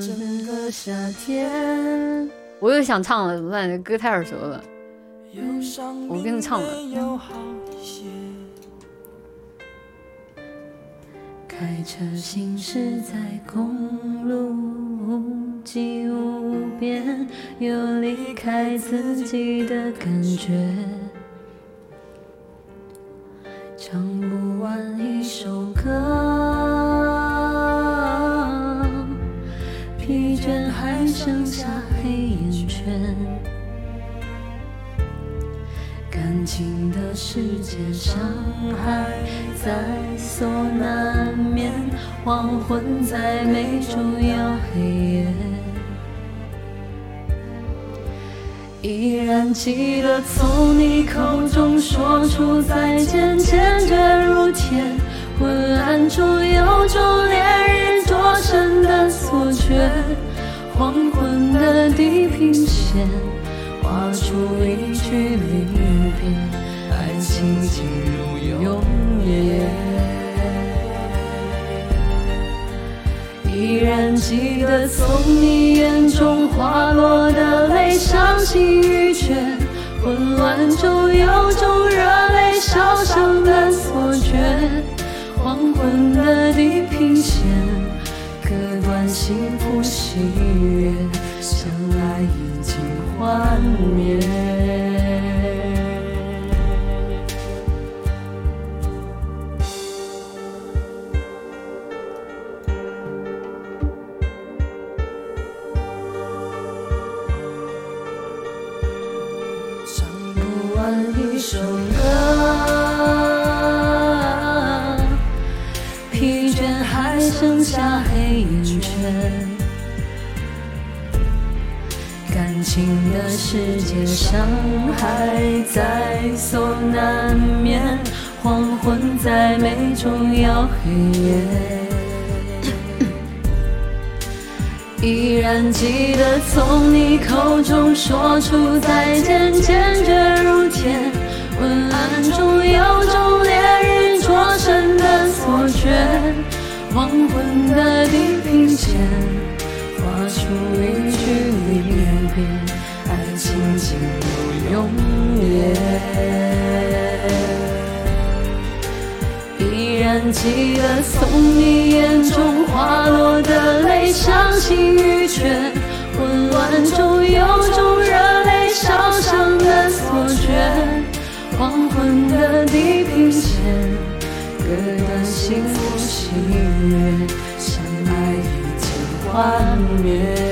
整个夏天。我又想唱了，怎么办？歌太耳熟了。我跟你唱了。开车行驶在公路，际无边，有离开自己的感觉。唱不完还剩下黑眼圈。感情的世界，伤害在所难免，黄昏再美，终要黑夜。依然记得从你口中说出再见，坚决如铁。昏暗中有种烈日灼身的错觉，黄昏的地平线画出一句离别，爱情进入永夜。依然记得从你眼中滑落的泪，伤心欲绝，混乱中有种热泪烧伤的错觉。黄昏的地平线，幸福喜悦，相爱已经幻灭。唱不完一首歌，疲倦还剩下黑。感情的世界，伤害在所难免。黄昏再美，终要黑夜。依然记得从你口中说出再见，坚决如铁。昏暗中有种烈日黄昏的地平线画出一句离别，爱情进入永夜。依然记得从你眼割断幸福喜悦，相爱已经幻灭。